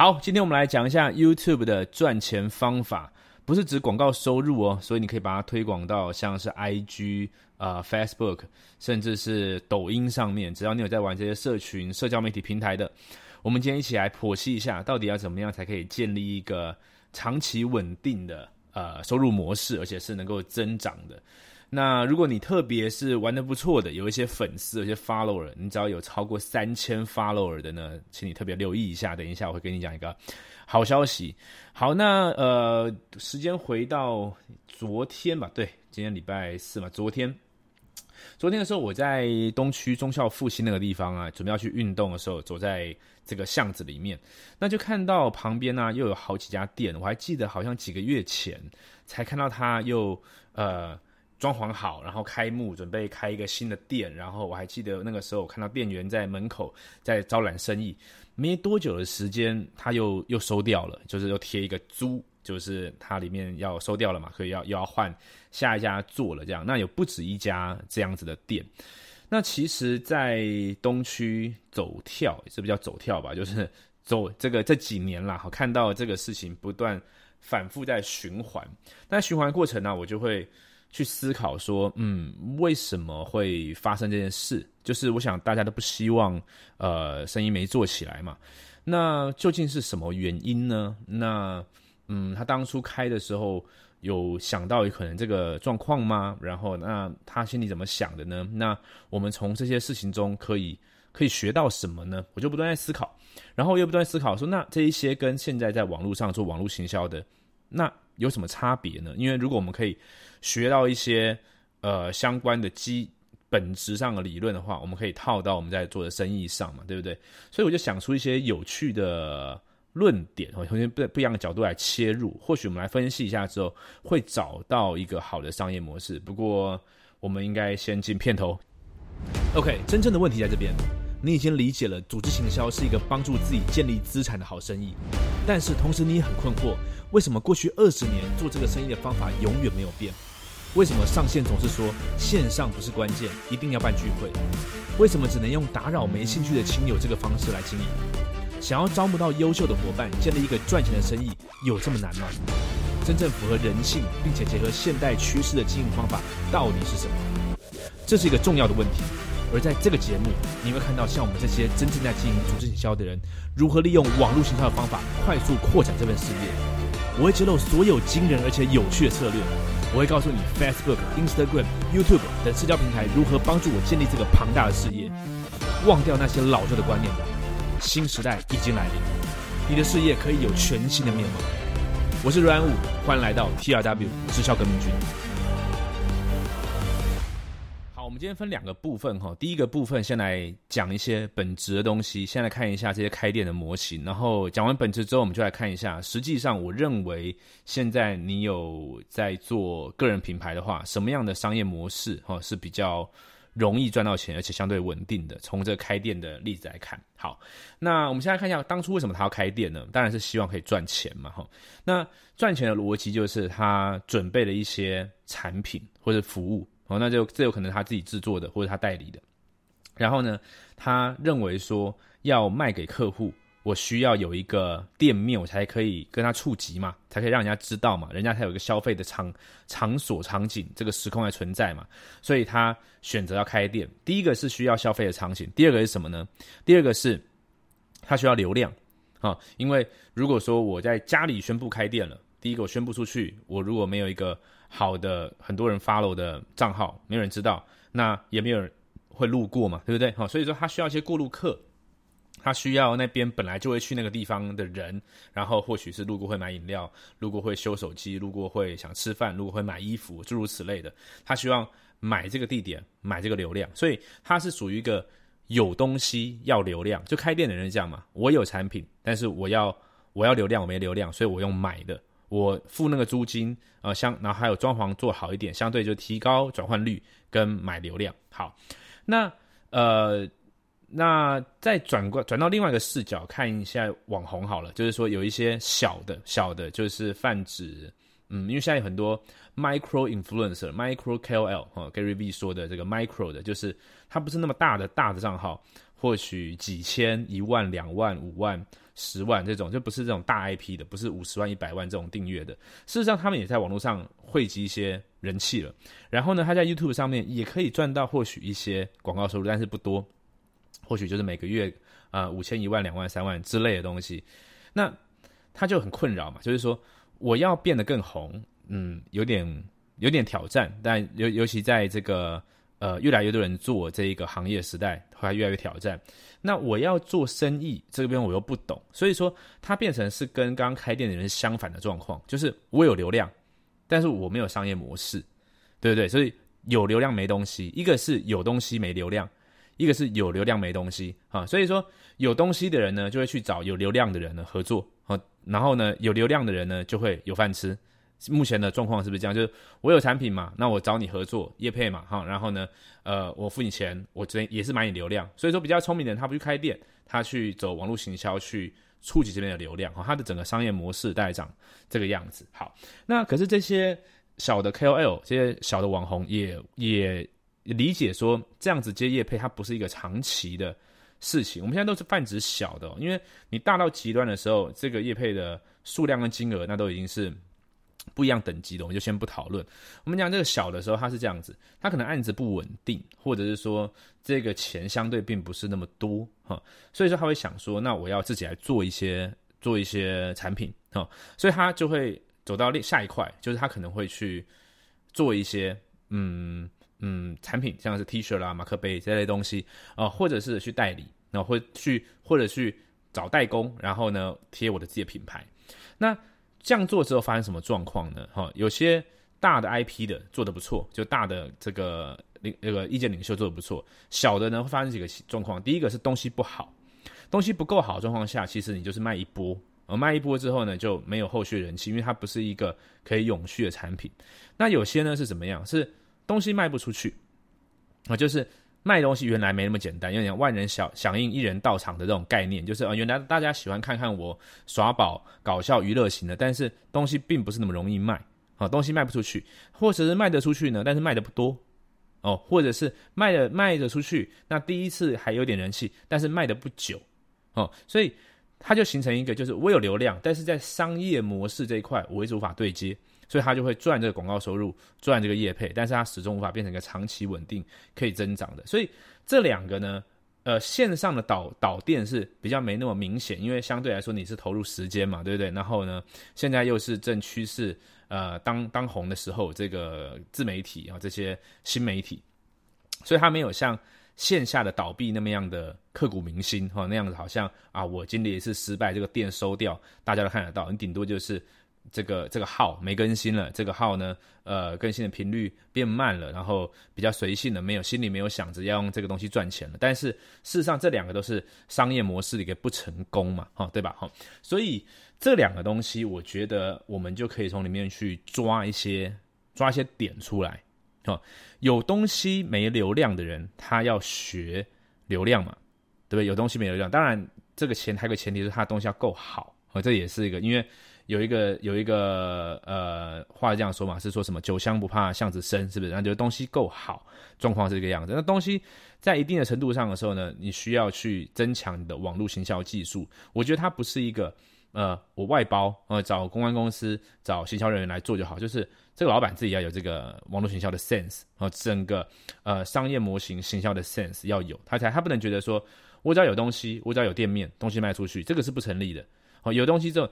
好，今天我们来讲一下 YouTube 的赚钱方法，不是指广告收入哦，所以你可以把它推广到像是 IG 啊、Facebook，甚至是抖音上面，只要你有在玩这些社群、社交媒体平台的，我们今天一起来剖析一下，到底要怎么样才可以建立一个长期稳定的呃收入模式，而且是能够增长的。那如果你特别是玩的不错的，有一些粉丝、有些 follower，你只要有超过三千 follower 的呢，请你特别留意一下。等一下我会跟你讲一个好消息。好，那呃，时间回到昨天吧，对，今天礼拜四嘛，昨天，昨天的时候我在东区中校复兴那个地方啊，准备要去运动的时候，走在这个巷子里面，那就看到旁边呢又有好几家店，我还记得好像几个月前才看到他又呃。装潢好，然后开幕，准备开一个新的店。然后我还记得那个时候，我看到店员在门口在招揽生意。没多久的时间，他又又收掉了，就是又贴一个租，就是它里面要收掉了嘛，所以要又要换下一家做了这样。那有不止一家这样子的店。那其实，在东区走跳也是比较走跳吧，就是走这个这几年啦，好看到这个事情不断反复在循环。但循环过程呢，我就会。去思考说，嗯，为什么会发生这件事？就是我想大家都不希望，呃，生意没做起来嘛。那究竟是什么原因呢？那，嗯，他当初开的时候有想到可能这个状况吗？然后，那他心里怎么想的呢？那我们从这些事情中可以可以学到什么呢？我就不断在思考，然后又不断思考说，那这一些跟现在在网络上做网络行销的，那有什么差别呢？因为如果我们可以。学到一些呃相关的基本质上的理论的话，我们可以套到我们在做的生意上嘛，对不对？所以我就想出一些有趣的论点，从一些不不一样的角度来切入，或许我们来分析一下之后，会找到一个好的商业模式。不过，我们应该先进片头。OK，真正的问题在这边，你已经理解了组织行销是一个帮助自己建立资产的好生意，但是同时你也很困惑，为什么过去二十年做这个生意的方法永远没有变？为什么上线总是说线上不是关键，一定要办聚会？为什么只能用打扰没兴趣的亲友这个方式来经营？想要招募到优秀的伙伴，建立一个赚钱的生意，有这么难吗？真正符合人性并且结合现代趋势的经营方法到底是什么？这是一个重要的问题。而在这个节目，你会看到像我们这些真正在经营组织营销的人，如何利用网络营销的方法快速扩展这份事业。我会揭露所有惊人而且有趣的策略。我会告诉你，Facebook、Instagram、YouTube 等社交平台如何帮助我建立这个庞大的事业。忘掉那些老旧的观念吧，新时代已经来临，你的事业可以有全新的面貌。我是阮武，欢迎来到 TRW 直销革命军。我们今天分两个部分哈，第一个部分先来讲一些本质的东西，先来看一下这些开店的模型，然后讲完本质之后，我们就来看一下，实际上我认为现在你有在做个人品牌的话，什么样的商业模式哈是比较容易赚到钱，而且相对稳定的？从这个开店的例子来看，好，那我们现在看一下当初为什么他要开店呢？当然是希望可以赚钱嘛哈。那赚钱的逻辑就是他准备了一些产品或者服务。哦，那就这有可能他自己制作的，或者他代理的。然后呢，他认为说要卖给客户，我需要有一个店面，我才可以跟他触及嘛，才可以让人家知道嘛，人家才有一个消费的场场所场景，这个时空还存在嘛。所以他选择要开店。第一个是需要消费的场景，第二个是什么呢？第二个是他需要流量啊，因为如果说我在家里宣布开店了，第一个我宣布出去，我如果没有一个好的，很多人 follow 的账号，没有人知道，那也没有人会路过嘛，对不对？好，所以说他需要一些过路客，他需要那边本来就会去那个地方的人，然后或许是路过会买饮料，路过会修手机，路过会想吃饭，路过会买衣服，诸如此类的。他希望买这个地点，买这个流量，所以他是属于一个有东西要流量，就开店的人这样嘛。我有产品，但是我要我要流量，我没流量，所以我用买的。我付那个租金，呃，相然后还有装潢做好一点，相对就提高转换率跟买流量。好，那呃，那再转过转到另外一个视角看一下网红好了，就是说有一些小的小的，就是泛指，嗯，因为现在有很多 micro influencer、micro KOL 哈，Gary V 说的这个 micro 的，就是它不是那么大的大的账号，或许几千、一万、两万、五万。十万这种，就不是这种大 IP 的，不是五十万、一百万这种订阅的。事实上，他们也在网络上汇集一些人气了。然后呢，他在 YouTube 上面也可以赚到或许一些广告收入，但是不多，或许就是每个月啊五千、一万、两万、三万之类的东西。那他就很困扰嘛，就是说我要变得更红，嗯，有点有点挑战，但尤尤其在这个。呃，越来越多人做这一个行业时代，后来越来越挑战。那我要做生意，这边我又不懂，所以说它变成是跟刚刚开店的人相反的状况，就是我有流量，但是我没有商业模式，对不对？所以有流量没东西，一个是有东西没流量，一个是有流量没东西啊。所以说有东西的人呢，就会去找有流量的人呢合作啊，然后呢，有流量的人呢就会有饭吃。目前的状况是不是这样？就是我有产品嘛，那我找你合作业配嘛，哈，然后呢，呃，我付你钱，我这边也是买你流量。所以说比较聪明的人，他不去开店，他去走网络行销去触及这边的流量，哈，他的整个商业模式大概长这个样子。好，那可是这些小的 KOL，这些小的网红也也理解说，这样子接业配，它不是一个长期的事情。我们现在都是泛指小的，因为你大到极端的时候，这个业配的数量跟金额，那都已经是。不一样等级的，我们就先不讨论。我们讲这个小的时候，它是这样子，它可能案子不稳定，或者是说这个钱相对并不是那么多哈，所以说他会想说，那我要自己来做一些做一些产品哈，所以他就会走到下一块，就是他可能会去做一些嗯嗯产品，像是 T 恤啦、马克杯这类东西啊，或者是去代理，然后会去或者去找代工，然后呢贴我的自己的品牌，那。这样做之后发生什么状况呢？哈，有些大的 IP 的做的不错，就大的这个领那个意见领袖做的不错，小的呢会发生几个状况。第一个是东西不好，东西不够好的状况下，其实你就是卖一波，而卖一波之后呢就没有后续人气，因为它不是一个可以永续的产品。那有些呢是怎么样？是东西卖不出去啊，就是。卖东西原来没那么简单，有点万人响响应、一人到场的这种概念，就是呃，原来大家喜欢看看我耍宝、搞笑娱乐型的，但是东西并不是那么容易卖，啊，东西卖不出去，或者是卖得出去呢，但是卖的不多，哦，或者是卖的卖得出去，那第一次还有点人气，但是卖的不久，哦，所以它就形成一个，就是我有流量，但是在商业模式这一块，我一直无法对接。所以他就会赚这个广告收入，赚这个业配，但是他始终无法变成一个长期稳定可以增长的。所以这两个呢，呃，线上的导导电是比较没那么明显，因为相对来说你是投入时间嘛，对不对？然后呢，现在又是正趋势，呃，当当红的时候，这个自媒体啊，这些新媒体，所以它没有像线下的倒闭那么样的刻骨铭心哈，那样子好像啊，我经历一次失败，这个店收掉，大家都看得到，你顶多就是。这个这个号没更新了，这个号呢，呃，更新的频率变慢了，然后比较随性的，没有心里没有想着要用这个东西赚钱了。但是事实上，这两个都是商业模式的一个不成功嘛，哈，对吧？哈，所以这两个东西，我觉得我们就可以从里面去抓一些抓一些点出来，哈，有东西没流量的人，他要学流量嘛，对不对？有东西没流量，当然这个前还有个前提是他的东西要够好，啊，这也是一个因为。有一个有一个呃话这样说嘛，是说什么酒香不怕巷子深，是不是？那就是东西够好，状况是这个样子。那东西在一定的程度上的时候呢，你需要去增强你的网络行销技术。我觉得它不是一个呃我外包呃找公关公司找行销人员来做就好，就是这个老板自己要有这个网络行销的 sense 和整个呃商业模型行销的 sense 要有，他才他不能觉得说我只要有东西，我只要有店面，东西卖出去，这个是不成立的。哦，有东西之后。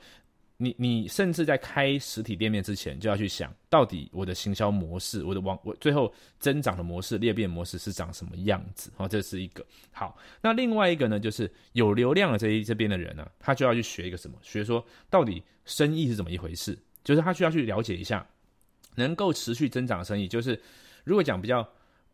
你你甚至在开实体店面之前，就要去想到底我的行销模式，我的网我最后增长的模式裂变模式是长什么样子？好，这是一个好。那另外一个呢，就是有流量的这一这边的人呢，他就要去学一个什么？学说到底生意是怎么一回事？就是他需要去了解一下能够持续增长的生意。就是如果讲比较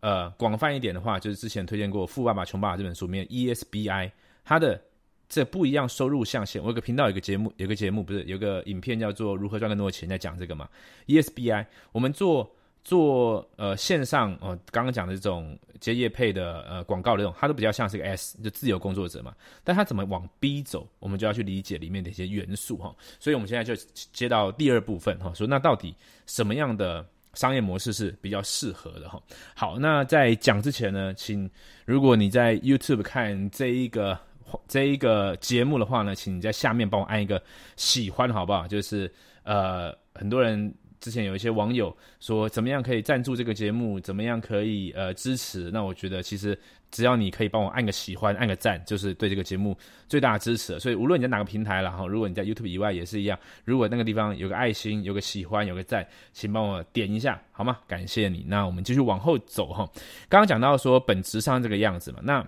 呃广泛一点的话，就是之前推荐过《富爸爸穷爸爸》这本书里面 ESBI 它的。这不一样收入象限，我有个频道，有个节目，有个节目不是有个影片叫做《如何赚更多的钱》，在讲这个嘛。ESBI，我们做做呃线上哦，刚刚讲的这种接业配的呃广告的这种，它都比较像是个 S，就自由工作者嘛。但它怎么往 B 走，我们就要去理解里面的一些元素哈。所以我们现在就接到第二部分哈，说那到底什么样的商业模式是比较适合的哈？好，那在讲之前呢，请如果你在 YouTube 看这一个。这一个节目的话呢，请你在下面帮我按一个喜欢，好不好？就是呃，很多人。之前有一些网友说，怎么样可以赞助这个节目？怎么样可以呃支持？那我觉得其实只要你可以帮我按个喜欢、按个赞，就是对这个节目最大的支持。所以无论你在哪个平台了哈，如果你在 YouTube 以外也是一样，如果那个地方有个爱心、有个喜欢、有个赞，请帮我点一下好吗？感谢你。那我们继续往后走哈。刚刚讲到说本质上这个样子嘛，那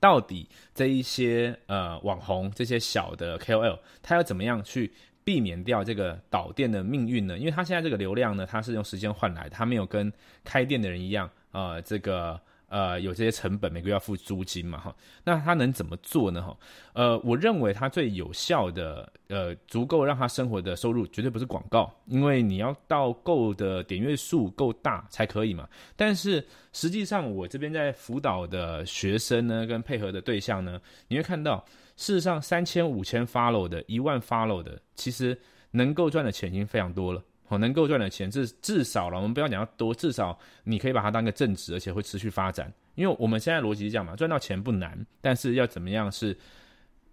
到底这一些呃网红、这些小的 KOL，他要怎么样去？避免掉这个导电的命运呢？因为他现在这个流量呢，他是用时间换来的，他没有跟开店的人一样，呃，这个呃有这些成本，每个月要付租金嘛，哈。那他能怎么做呢？哈，呃，我认为他最有效的，呃，足够让他生活的收入，绝对不是广告，因为你要到够的点阅数够大才可以嘛。但是实际上，我这边在辅导的学生呢，跟配合的对象呢，你会看到。事实上，三千、五千 follow 的，一万 follow 的，其实能够赚的钱已经非常多了。哦，能够赚的钱至至少了，我们不要讲要多，至少你可以把它当个正职，而且会持续发展。因为我们现在逻辑是这样嘛，赚到钱不难，但是要怎么样是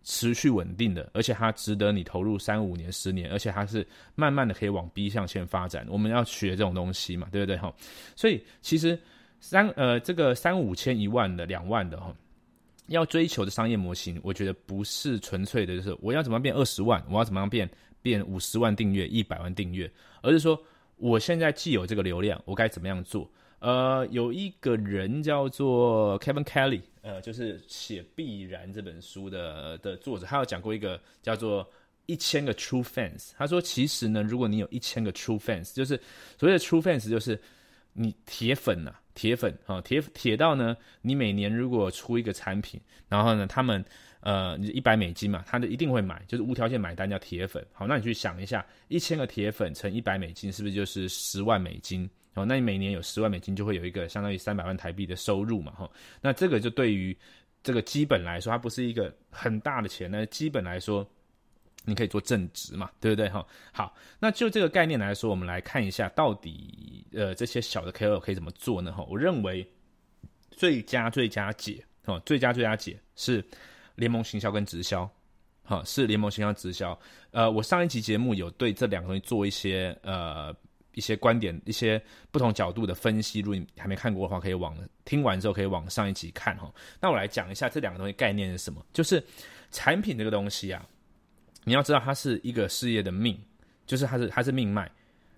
持续稳定的，而且它值得你投入三五年、十年，而且它是慢慢的可以往 B 向前发展。我们要学这种东西嘛，对不对？哈，所以其实三呃这个三五千、一万的、两万的哈。要追求的商业模型，我觉得不是纯粹的，就是我要怎么样变二十万，我要怎么样变变五十万订阅、一百万订阅，而是说我现在既有这个流量，我该怎么样做？呃，有一个人叫做 Kevin Kelly，呃，就是写《必然》这本书的的作者，他有讲过一个叫做一千个 True Fans。他说，其实呢，如果你有一千个 True Fans，就是所谓的 True Fans，就是你铁粉呐。铁粉啊，铁铁到呢，你每年如果出一个产品，然后呢，他们呃你一百美金嘛，他就一定会买，就是无条件买单叫铁粉。好，那你去想一下，一千个铁粉乘一百美金，是不是就是十万美金？哦，那你每年有十万美金，就会有一个相当于三百万台币的收入嘛？哈，那这个就对于这个基本来说，它不是一个很大的钱，那基本来说。你可以做正职嘛，对不对哈？好，那就这个概念来说，我们来看一下，到底呃这些小的 KOL 可以怎么做呢？哈，我认为最佳最佳解哦，最佳最佳解是联盟行销跟直销，哈，是联盟行销直销。呃，我上一集节目有对这两个东西做一些呃一些观点、一些不同角度的分析。如果你还没看过的话，可以往听完之后可以往上一集看哈。那我来讲一下这两个东西概念是什么，就是产品这个东西啊。你要知道，它是一个事业的命，就是它是它是命脉。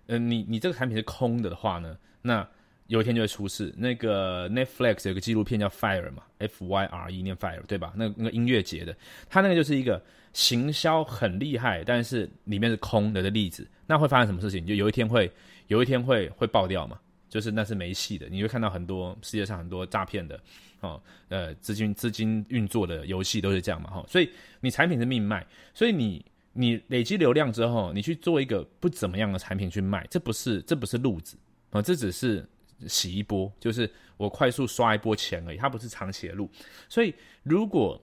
嗯，你你这个产品是空的的话呢，那有一天就会出事。那个 Netflix 有个纪录片叫 Fire 嘛，F Y R E 念 Fire 对吧？那那个音乐节的，它那个就是一个行销很厉害，但是里面是空的的例子。那会发生什么事情？就有一天会有一天会会爆掉嘛？就是那是没戏的。你会看到很多世界上很多诈骗的。哦，呃，资金资金运作的游戏都是这样嘛，哈，所以你产品是命脉，所以你你累积流量之后，你去做一个不怎么样的产品去卖，这不是这不是路子啊，这只是洗一波，就是我快速刷一波钱而已，它不是长期的路。所以如果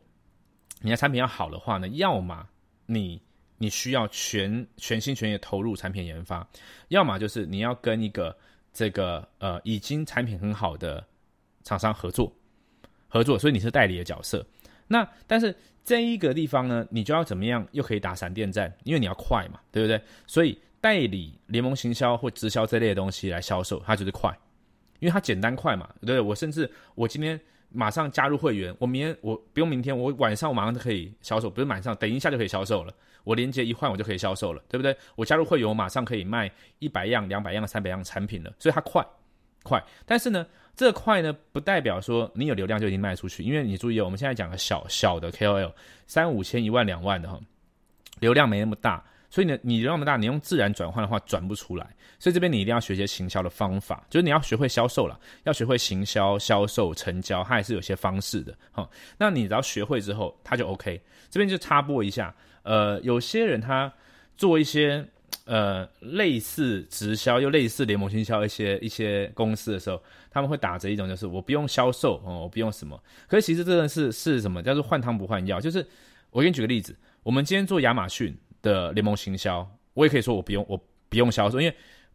你的产品要好的话呢，要么你你需要全全心全意投入产品研发，要么就是你要跟一个这个呃已经产品很好的厂商合作。合作，所以你是代理的角色。那但是这一个地方呢，你就要怎么样又可以打闪电战？因为你要快嘛，对不对？所以代理联盟行销或直销这类的东西来销售，它就是快，因为它简单快嘛，对对？我甚至我今天马上加入会员，我明天我不用明天，我晚上我马上就可以销售，不是晚上，等一下就可以销售了。我连接一换，我就可以销售了，对不对？我加入会员，我马上可以卖一百样、两百样、三百样产品了，所以它快快。但是呢？这块呢，不代表说你有流量就已经卖出去，因为你注意哦，我们现在讲个小小的 KOL，三五千、一万、两万的哈，流量没那么大，所以呢，你流量那么大，你用自然转换的话转不出来，所以这边你一定要学些行销的方法，就是你要学会销售了，要学会行销、销售、成交，它也是有些方式的哈。那你只要学会之后，它就 OK。这边就插播一下，呃，有些人他做一些。呃，类似直销又类似联盟行销一些一些公司的时候，他们会打着一种就是我不用销售哦，我不用什么。可是其实这个是是什么？叫做换汤不换药。就是我给你举个例子，我们今天做亚马逊的联盟行销，我也可以说我不用我不用销售，因为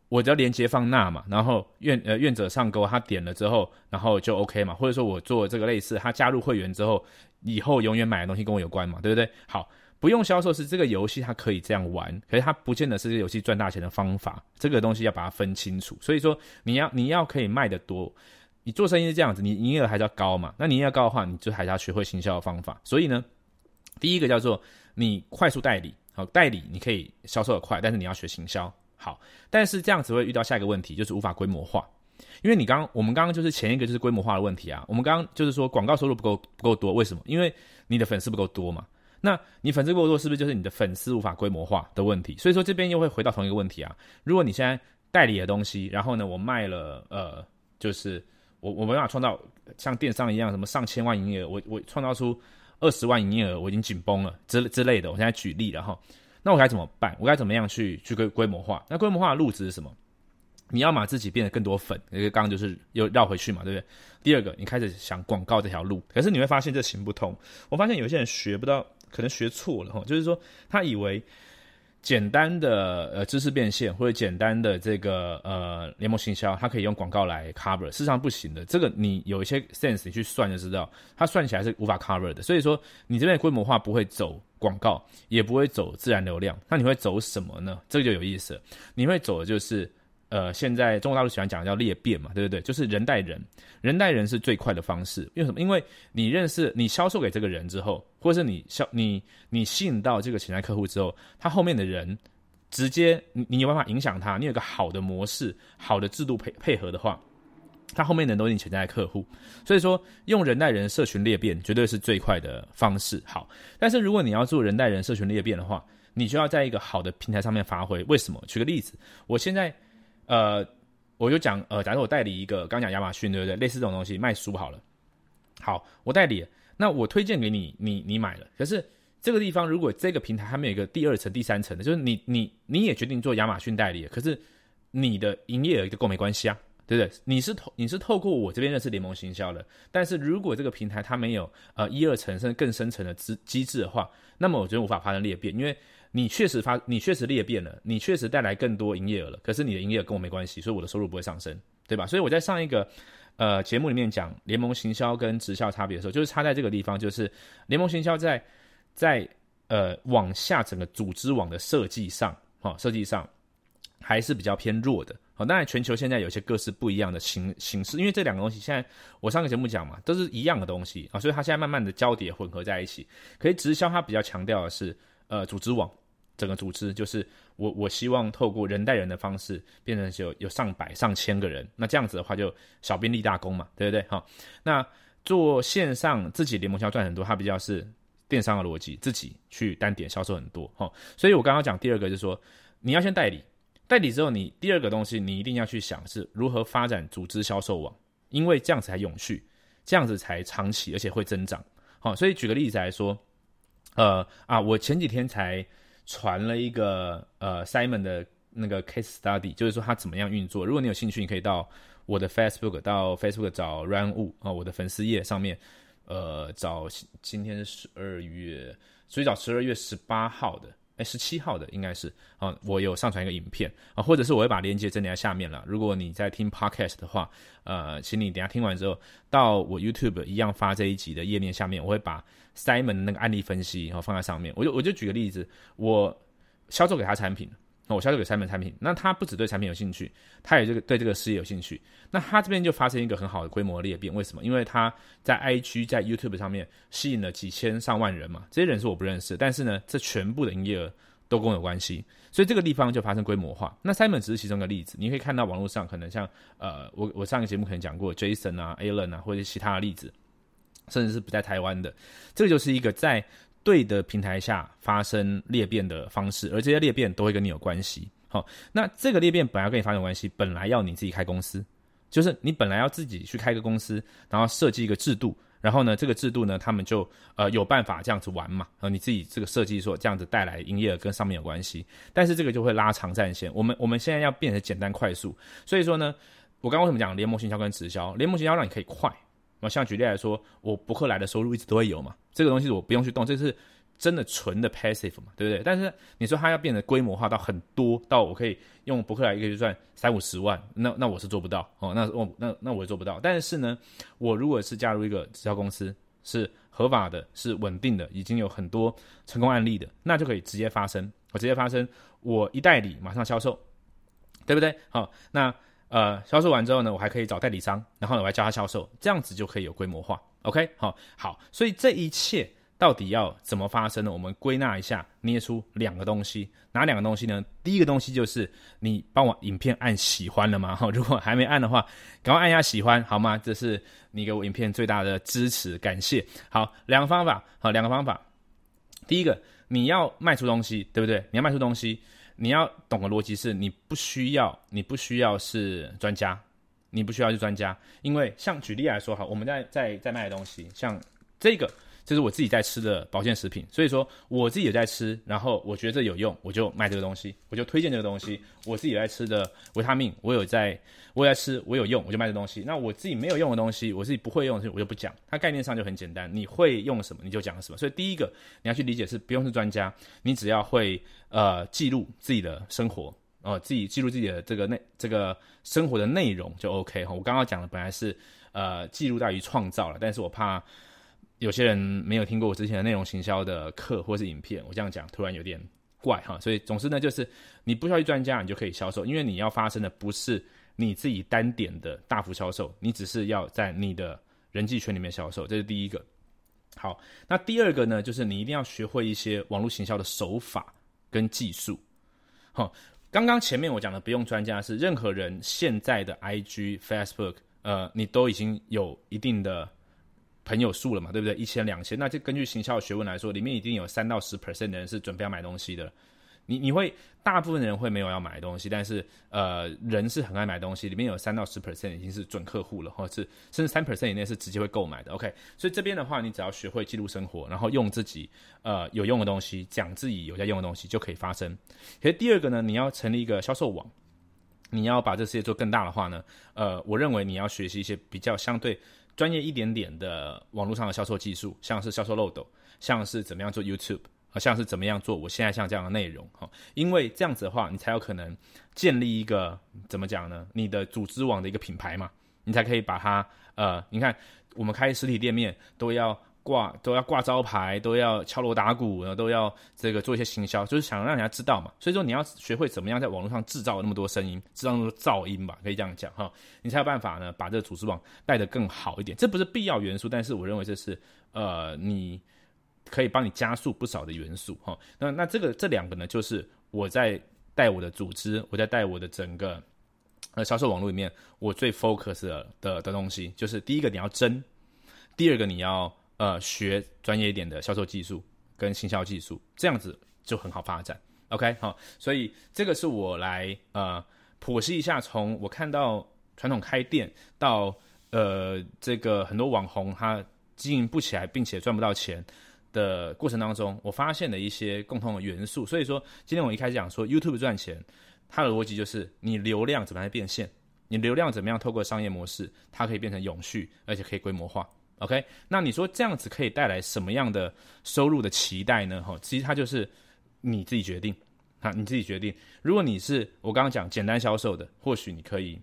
我只要连接放那嘛，然后愿呃愿者上钩，他点了之后，然后就 OK 嘛，或者说我做这个类似，他加入会员之后，以后永远买的东西跟我有关嘛，对不对？好，不用销售是这个游戏它可以这样玩，可是它不见得是这个游戏赚大钱的方法，这个东西要把它分清楚。所以说你要你要可以卖得多，你做生意是这样子，你营业额还是要高嘛？那你营业额高的话，你就还是要学会行销的方法。所以呢，第一个叫做你快速代理，好代理你可以销售的快，但是你要学行销。好，但是这样子会遇到下一个问题，就是无法规模化，因为你刚我们刚刚就是前一个就是规模化的问题啊。我们刚刚就是说广告收入不够不够多，为什么？因为你的粉丝不够多嘛。那你粉丝不够多，是不是就是你的粉丝无法规模化的问题？所以说这边又会回到同一个问题啊。如果你现在代理的东西，然后呢，我卖了呃，就是我我没办法创造像电商一样什么上千万营业额，我我创造出二十万营业额，我已经紧绷了之之类的。我现在举例了哈。那我该怎么办？我该怎么样去去规规模化？那规模化的路子是什么？你要把自己变得更多粉，因为刚刚就是又绕回去嘛，对不对？第二个，你开始想广告这条路，可是你会发现这行不通。我发现有些人学不到，可能学错了哈，就是说他以为。简单的呃知识变现或者简单的这个呃联盟行销，它可以用广告来 cover，事实上不行的。这个你有一些 sense，你去算就知道，它算起来是无法 cover 的。所以说你这边规模化不会走广告，也不会走自然流量，那你会走什么呢？这个就有意思，你会走的就是。呃，现在中国大陆喜欢讲叫裂变嘛，对不对？就是人带人，人带人是最快的方式。为什么？因为你认识、你销售给这个人之后，或者是你销、你你吸引到这个潜在客户之后，他后面的人直接你你有办法影响他，你有个好的模式、好的制度配配合的话，他后面的人都是你潜在客户。所以说，用人带人社群裂变绝对是最快的方式。好，但是如果你要做人带人社群裂变的话，你就要在一个好的平台上面发挥。为什么？举个例子，我现在。呃，我就讲，呃，假如我代理一个，刚讲亚马逊，对不对？类似这种东西卖书好了。好，我代理，那我推荐给你，你你买了。可是这个地方，如果这个平台还没有一个第二层、第三层的，就是你你你也决定做亚马逊代理，可是你的营业额跟我没关系啊，对不对？你是透你是透过我这边认识联盟行销的，但是如果这个平台它没有呃一二层甚至更深层的机机制的话，那么我觉得无法发生裂变，因为。你确实发，你确实裂变了，你确实带来更多营业额了。可是你的营业额跟我没关系，所以我的收入不会上升，对吧？所以我在上一个呃节目里面讲联盟行销跟直销差别的时候，就是差在这个地方，就是联盟行销在在呃往下整个组织网的设计上，哈，设计上还是比较偏弱的。好，当然全球现在有些各式不一样的形形式，因为这两个东西现在我上个节目讲嘛，都是一样的东西啊，所以它现在慢慢的交叠混合在一起。可以直销它比较强调的是呃组织网。整个组织就是我，我希望透过人带人的方式，变成有有上百上千个人，那这样子的话就小兵立大功嘛，对不对？哈，那做线上自己联盟销赚很多，它比较是电商的逻辑，自己去单点销售很多，哈。所以我刚刚讲第二个就是说，你要先代理，代理之后，你第二个东西你一定要去想是如何发展组织销售网，因为这样子才永续，这样子才长期而且会增长。好，所以举个例子来说，呃啊，我前几天才。传了一个呃 Simon 的那个 case study，就是说他怎么样运作。如果你有兴趣，你可以到我的 Facebook，到 Facebook 找 Run Wu 啊，我的粉丝页上面，呃，找今天是十二月，所以找十二月十八号的。哎，十七号的应该是啊，我有上传一个影片啊，或者是我会把链接整理在下面了。如果你在听 podcast 的话，呃，请你等下听完之后，到我 YouTube 一样发这一集的页面下面，我会把 Simon 那个案例分析然后放在上面。我就我就举个例子，我销售给他产品。那我销售给三门产品，那他不只对产品有兴趣，他也这个对这个事业有兴趣。那他这边就发生一个很好的规模裂变，为什么？因为他在 IG 在 YouTube 上面吸引了几千上万人嘛，这些人是我不认识，但是呢，这全部的营业额都跟我有关系，所以这个地方就发生规模化。那 Simon 只是其中一个例子，你可以看到网络上可能像呃，我我上个节目可能讲过 Jason 啊、Alan 啊，或者其他的例子，甚至是不在台湾的，这个就是一个在。对的平台下发生裂变的方式，而这些裂变都会跟你有关系。好，那这个裂变本来跟你发生关系，本来要你自己开公司，就是你本来要自己去开个公司，然后设计一个制度，然后呢，这个制度呢，他们就呃有办法这样子玩嘛。然后，你自己这个设计说这样子带来营业额跟上面有关系，但是这个就会拉长战线。我们我们现在要变得简单快速，所以说呢，我刚刚为什么讲联盟行销跟直销？联盟行销让你可以快。那像举例来说，我博客来的收入一直都会有嘛，这个东西我不用去动，这是真的纯的 passive 嘛，对不对？但是你说它要变得规模化到很多，到我可以用博客来一个月赚三五十万，那那我是做不到哦，那我那那我也做不到。但是呢，我如果是加入一个直销公司，是合法的，是稳定的，已经有很多成功案例的，那就可以直接发生，我直接发生，我一代理马上销售，对不对？好，那呃销售完之后呢，我还可以找代理商，然后呢我还教他销售，这样子就可以有规模化。OK，好，好，所以这一切到底要怎么发生呢？我们归纳一下，捏出两个东西，哪两个东西呢？第一个东西就是你帮我影片按喜欢了吗？哈，如果还没按的话，赶快按一下喜欢，好吗？这是你给我影片最大的支持，感谢。好，两个方法，好，两个方法。第一个，你要卖出东西，对不对？你要卖出东西，你要懂的逻辑是，你不需要，你不需要是专家。你不需要是专家，因为像举例来说，哈，我们在在在卖的东西，像这个，这是我自己在吃的保健食品，所以说我自己也在吃，然后我觉得这有用，我就卖这个东西，我就推荐这个东西。我自己在吃的维他命，我有在，我也在吃，我有用，我就卖这东西。那我自己没有用的东西，我自己不会用的，我就不讲。它概念上就很简单，你会用什么你就讲什么。所以第一个你要去理解是不用是专家，你只要会呃记录自己的生活。哦，自己记录自己的这个内这个生活的内容就 OK 哈。我刚刚讲的本来是呃记录大于创造了，但是我怕有些人没有听过我之前的内容行销的课或是影片，我这样讲突然有点怪哈。所以总之呢，就是你不需要去专家，你就可以销售，因为你要发生的不是你自己单点的大幅销售，你只是要在你的人际圈里面销售，这是第一个。好，那第二个呢，就是你一定要学会一些网络行销的手法跟技术，好。刚刚前面我讲的不用专家是任何人现在的 IG、Facebook，呃，你都已经有一定的朋友数了嘛，对不对？一千、两千，那就根据行销学问来说，里面一定有三到十 percent 的人是准备要买东西的。你你会大部分的人会没有要买东西，但是呃人是很爱买东西，里面有三到十 percent 已经是准客户了，或者是甚至三 percent 以内是直接会购买的。OK，所以这边的话，你只要学会记录生活，然后用自己呃有用的东西讲自己有在用的东西就可以发生。其实第二个呢，你要成立一个销售网，你要把这世界做更大的话呢，呃，我认为你要学习一些比较相对专业一点点的网络上的销售技术，像是销售漏斗，像是怎么样做 YouTube。好像是怎么样做？我现在像这样的内容哈，因为这样子的话，你才有可能建立一个怎么讲呢？你的组织网的一个品牌嘛，你才可以把它呃，你看我们开实体店面都要挂都要挂招牌，都要敲锣打鼓，然后都要这个做一些行销，就是想让人家知道嘛。所以说你要学会怎么样在网络上制造那么多声音，制造那么多噪音吧，可以这样讲哈，你才有办法呢把这个组织网带得更好一点。这不是必要元素，但是我认为这是呃你。可以帮你加速不少的元素哈，那那这个这两个呢，就是我在带我的组织，我在带我的整个呃销售网络里面，我最 focus 的的的东西，就是第一个你要真，第二个你要呃学专业一点的销售技术跟行销技术，这样子就很好发展。OK 好，所以这个是我来呃剖析一下，从我看到传统开店到呃这个很多网红他经营不起来，并且赚不到钱。的过程当中，我发现了一些共同的元素。所以说，今天我一开始讲说，YouTube 赚钱，它的逻辑就是你流量怎么样变现，你流量怎么样透过商业模式，它可以变成永续，而且可以规模化。OK，那你说这样子可以带来什么样的收入的期待呢？哈，其实它就是你自己决定，哈，你自己决定。如果你是我刚刚讲简单销售的，或许你可以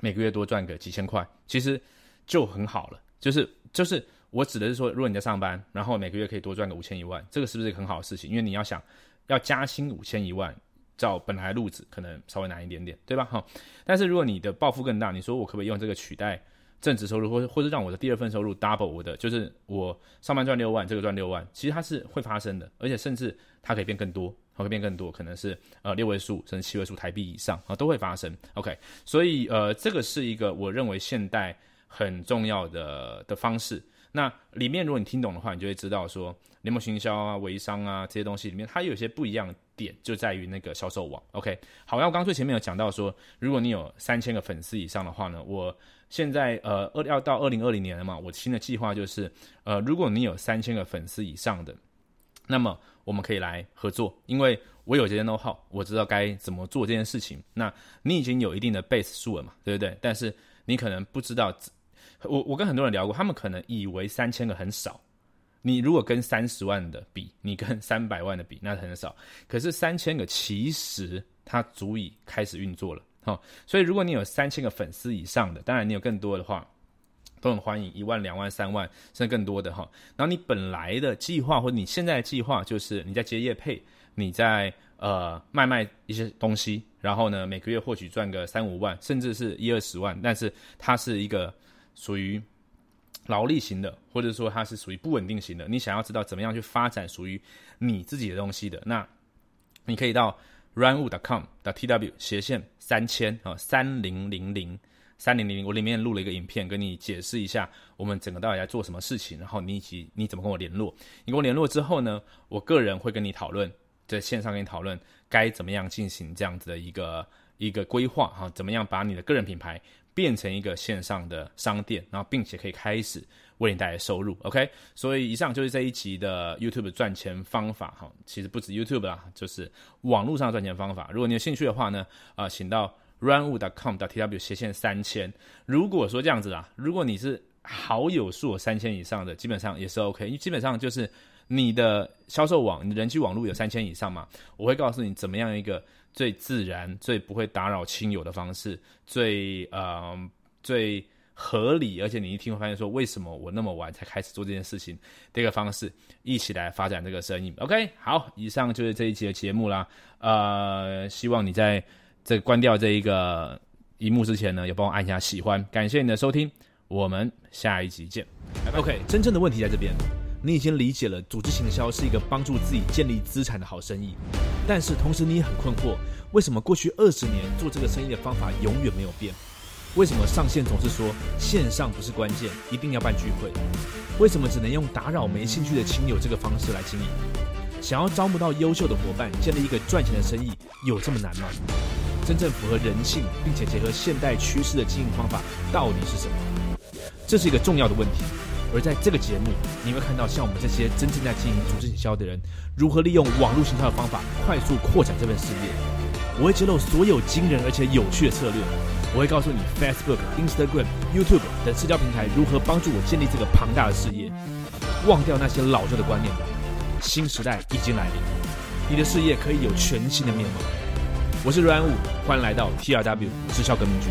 每个月多赚个几千块，其实就很好了。就是就是。我指的是说，如果你在上班，然后每个月可以多赚个五千一万，这个是不是很好的事情？因为你要想要加薪五千一万，照本来路子可能稍微难一点点，对吧？哈。但是如果你的抱负更大，你说我可不可以用这个取代正职收入，或者或者让我的第二份收入 double 我的，就是我上班赚六万，这个赚六万，其实它是会发生的，而且甚至它可以变更多，它会变更多，可能是呃六位数甚至七位数台币以上啊都会发生。OK，所以呃这个是一个我认为现代很重要的的方式。那里面，如果你听懂的话，你就会知道说，联盟行销啊、微商啊这些东西里面，它有些不一样的点，就在于那个销售网。OK，好，那我刚最前面有讲到说，如果你有三千个粉丝以上的话呢，我现在呃二要到二零二零年了嘛，我新的计划就是，呃，如果你有三千个粉丝以上的，那么我们可以来合作，因为我有这些 know how，我知道该怎么做这件事情。那你已经有一定的 base 数了嘛，对不对？但是你可能不知道。我我跟很多人聊过，他们可能以为三千个很少，你如果跟三十万的比，你跟三百万的比，那很少。可是三千个其实它足以开始运作了。好，所以如果你有三千个粉丝以上的，当然你有更多的话，都很欢迎一万、两万、三万甚至更多的哈。然后你本来的计划或者你现在的计划就是你在接业配，你在呃卖卖一些东西，然后呢每个月或许赚个三五万，甚至是一二十万，但是它是一个属于劳力型的，或者说它是属于不稳定型的。你想要知道怎么样去发展属于你自己的东西的，那你可以到。runwo.com.TW 斜线三千啊三零零零三零零零，我里面录了一个影片，跟你解释一下我们整个到底在做什么事情，然后你以及你怎么跟我联络。你跟我联络之后呢，我个人会跟你讨论，在线上跟你讨论该怎么样进行这样子的一个一个规划哈，怎么样把你的个人品牌变成一个线上的商店，然后并且可以开始。为你带来收入，OK，所以以上就是这一集的 YouTube 赚钱方法哈。其实不止 YouTube 啦，就是网络上赚钱方法。如果你有兴趣的话呢，啊，请到 runwood.com.tw 斜线三千。如果说这样子啊，如果你是好友数三千以上的，基本上也是 OK，因为基本上就是你的销售网、你的人际网络有三千以上嘛，我会告诉你怎么样一个最自然、最不会打扰亲友的方式，最呃最。合理，而且你一听会发现说，为什么我那么晚才开始做这件事情？这个方式一起来发展这个生意。OK，好，以上就是这一期的节目啦。呃，希望你在这关掉这一个荧幕之前呢，也帮我按一下喜欢。感谢你的收听，我们下一集见。OK，真正的问题在这边，你已经理解了组织行销是一个帮助自己建立资产的好生意，但是同时你也很困惑，为什么过去二十年做这个生意的方法永远没有变？为什么上线总是说线上不是关键，一定要办聚会？为什么只能用打扰没兴趣的亲友这个方式来经营？想要招募到优秀的伙伴，建立一个赚钱的生意，有这么难吗？真正符合人性并且结合现代趋势的经营方法到底是什么？这是一个重要的问题。而在这个节目，你会看到像我们这些真正在经营组织营销的人，如何利用网络行销的方法快速扩展这份事业。我会揭露所有惊人而且有趣的策略。我会告诉你，Facebook、Instagram、YouTube 等社交平台如何帮助我建立这个庞大的事业。忘掉那些老旧的观念吧，新时代已经来临，你的事业可以有全新的面貌。我是 Ryan Wu，欢迎来到 TRW 直销革命军。